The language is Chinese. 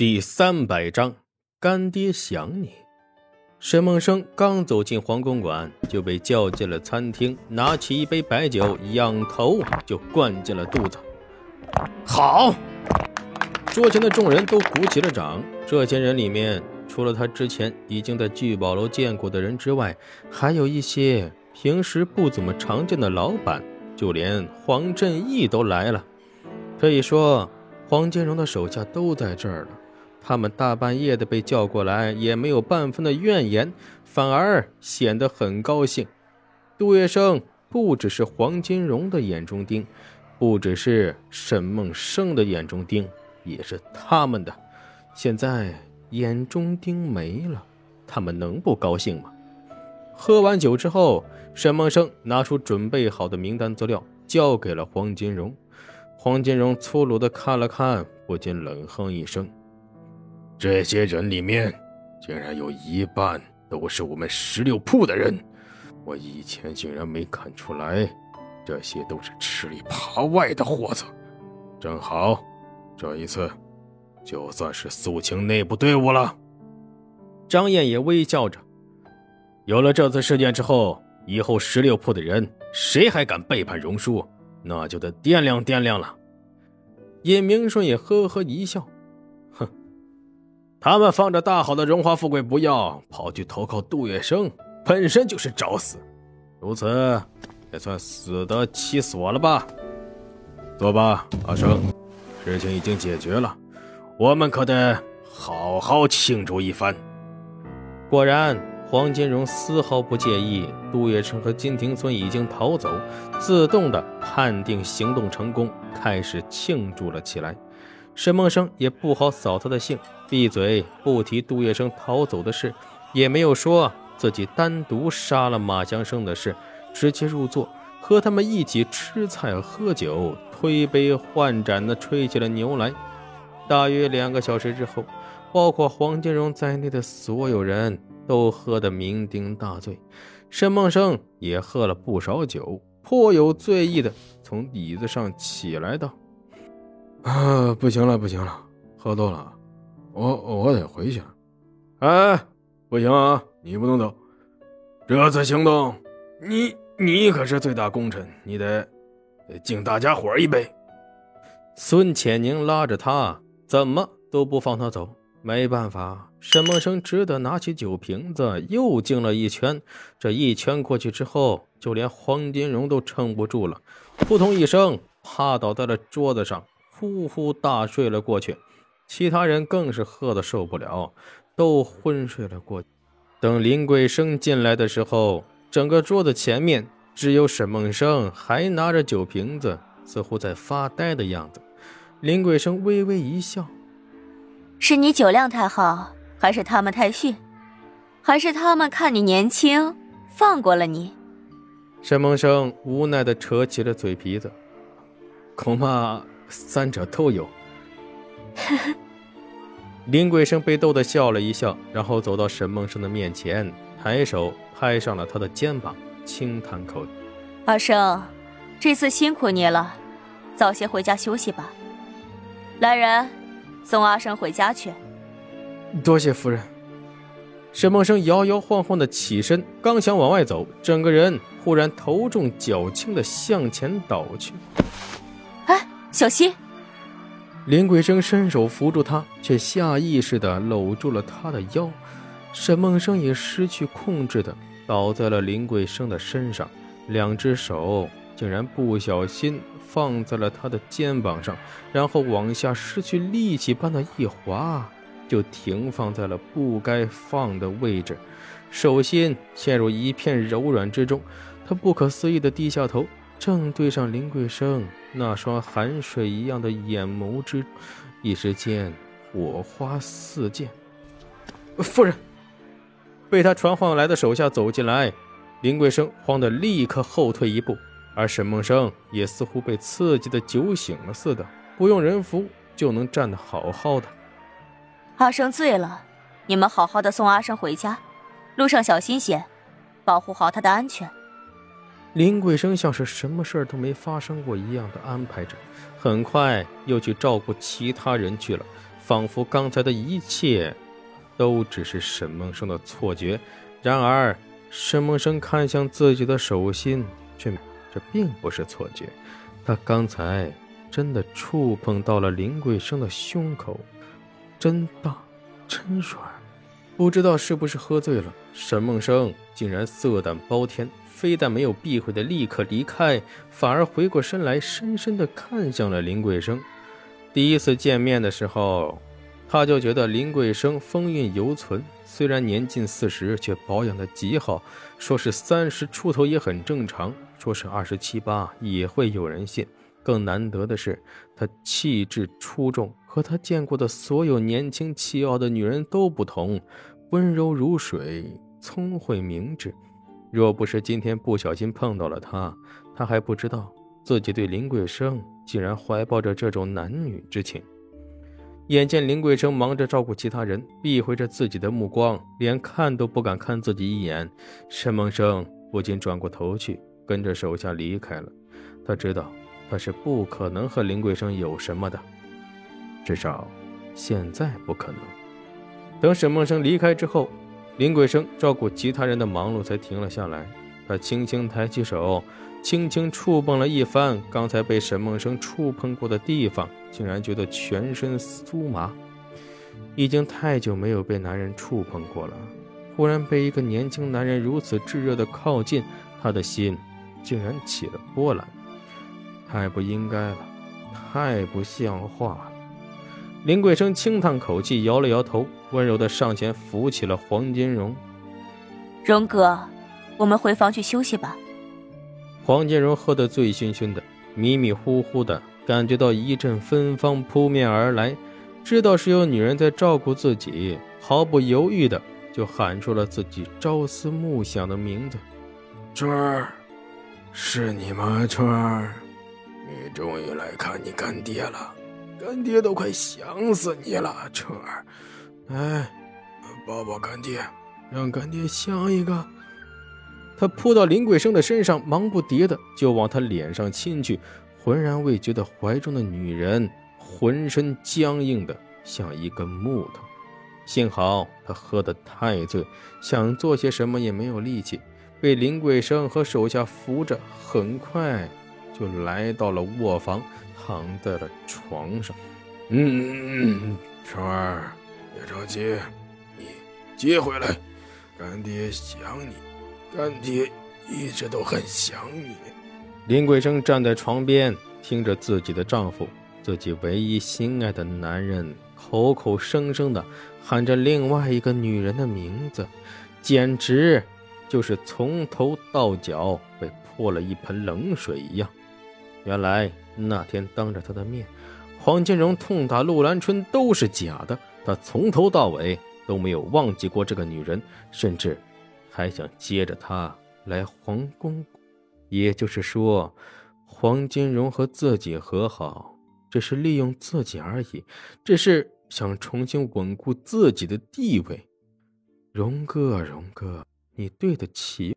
第三百章，干爹想你。沈梦生刚走进黄公馆，就被叫进了餐厅，拿起一杯白酒，仰头就灌进了肚子。好！桌前的众人都鼓起了掌。这些人里面，除了他之前已经在聚宝楼见过的人之外，还有一些平时不怎么常见的老板，就连黄振义都来了。可以说，黄金荣的手下都在这儿了。他们大半夜的被叫过来，也没有半分的怨言，反而显得很高兴。杜月笙不只是黄金荣的眼中钉，不只是沈梦生的眼中钉，也是他们的。现在眼中钉没了，他们能不高兴吗？喝完酒之后，沈梦生拿出准备好的名单资料，交给了黄金荣。黄金荣粗鲁的看了看，不禁冷哼一声。这些人里面，竟然有一半都是我们十六铺的人，我以前竟然没看出来，这些都是吃里扒外的货子。正好，这一次，就算是肃清内部队伍了。张燕也微笑着，有了这次事件之后，以后十六铺的人谁还敢背叛荣叔，那就得掂量掂量了。尹明顺也呵呵一笑。他们放着大好的荣华富贵不要，跑去投靠杜月笙，本身就是找死。如此，也算死得其所了吧？坐吧，阿生，事情已经解决了，我们可得好好庆祝一番。果然，黄金荣丝毫不介意杜月笙和金庭孙已经逃走，自动的判定行动成功，开始庆祝了起来。沈梦生也不好扫他的兴，闭嘴不提杜月笙逃走的事，也没有说自己单独杀了马江生的事，直接入座，和他们一起吃菜喝酒，推杯换盏的吹起了牛来。大约两个小时之后，包括黄金荣在内的所有人都喝得酩酊大醉，沈梦生也喝了不少酒，颇有醉意的从椅子上起来道。啊，不行了，不行了，喝多了，我我得回去了。哎，不行啊，你不能走。这次行动，你你可是最大功臣，你得得敬大家伙一杯。孙浅宁拉着他，怎么都不放他走。没办法，沈梦生只得拿起酒瓶子又敬了一圈。这一圈过去之后，就连黄金荣都撑不住了，扑通一声趴倒在了桌子上。呼呼大睡了过去，其他人更是喝得受不了，都昏睡了过去。等林桂生进来的时候，整个桌子前面只有沈梦生还拿着酒瓶子，似乎在发呆的样子。林桂生微微一笑：“是你酒量太好，还是他们太逊，还是他们看你年轻，放过了你？”沈梦生无奈地扯起了嘴皮子，恐怕。三者都有。林桂生被逗得笑了一笑，然后走到沈梦生的面前，抬手拍上了他的肩膀，轻叹口气：“阿生，这次辛苦你了，早些回家休息吧。来人，送阿生回家去。”多谢夫人。沈梦生摇摇晃晃的起身，刚想往外走，整个人忽然头重脚轻的向前倒去。小心！林桂生伸手扶住他，却下意识地搂住了他的腰。沈梦生也失去控制的倒在了林桂生的身上，两只手竟然不小心放在了他的肩膀上，然后往下失去力气般的一滑，就停放在了不该放的位置，手心陷入一片柔软之中。他不可思议的低下头。正对上林桂生那双寒水一样的眼眸之，一时间火花四溅。夫人，被他传唤来的手下走进来，林桂生慌得立刻后退一步，而沈梦生也似乎被刺激的酒醒了似的，不用人扶就能站得好好的。阿生醉了，你们好好的送阿生回家，路上小心些，保护好他的安全。林桂生像是什么事儿都没发生过一样的安排着，很快又去照顾其他人去了，仿佛刚才的一切都只是沈梦生的错觉。然而，沈梦生看向自己的手心，却这并不是错觉，他刚才真的触碰到了林桂生的胸口，真大，真软。不知道是不是喝醉了，沈梦生竟然色胆包天。非但没有避讳的立刻离开，反而回过身来，深深的看向了林桂生。第一次见面的时候，他就觉得林桂生风韵犹存，虽然年近四十，却保养的极好。说是三十出头也很正常，说是二十七八也会有人信。更难得的是，他气质出众，和他见过的所有年轻气傲的女人都不同，温柔如水，聪慧明智。若不是今天不小心碰到了他，他还不知道自己对林桂生竟然怀抱着这种男女之情。眼见林桂生忙着照顾其他人，避讳着自己的目光，连看都不敢看自己一眼。沈梦生不禁转过头去，跟着手下离开了。他知道他是不可能和林桂生有什么的，至少现在不可能。等沈梦生离开之后。林桂生照顾其他人的忙碌才停了下来，他轻轻抬起手，轻轻触碰了一番刚才被沈梦生触碰过的地方，竟然觉得全身酥麻。已经太久没有被男人触碰过了，忽然被一个年轻男人如此炙热的靠近，他的心竟然起了波澜。太不应该了，太不像话了。林桂生轻叹口气，摇了摇头。温柔的上前扶起了黄金荣，荣哥，我们回房去休息吧。黄金荣喝得醉醺醺的，迷迷糊糊的，感觉到一阵芬芳扑面而来，知道是有女人在照顾自己，毫不犹豫的就喊出了自己朝思暮想的名字：“春儿，是你吗？春儿，你终于来看你干爹了，干爹都快想死你了，春儿。”哎，抱抱干爹，让干爹想一个。他扑到林桂生的身上，忙不迭的就往他脸上亲去。浑然未觉的怀中的女人浑身僵硬的像一根木头。幸好他喝得太醉，想做些什么也没有力气，被林桂生和手下扶着，很快就来到了卧房，躺在了床上。嗯，春儿。别着急，你接回来。干爹想你，干爹一直都很想你。林桂生站在床边，听着自己的丈夫，自己唯一心爱的男人，口口声声的喊着另外一个女人的名字，简直就是从头到脚被泼了一盆冷水一样。原来那天当着他的面，黄金荣痛打陆兰春都是假的。他从头到尾都没有忘记过这个女人，甚至还想接着她来皇宫。也就是说，黄金荣和自己和好，只是利用自己而已，只是想重新稳固自己的地位。荣哥，荣哥，你对得起。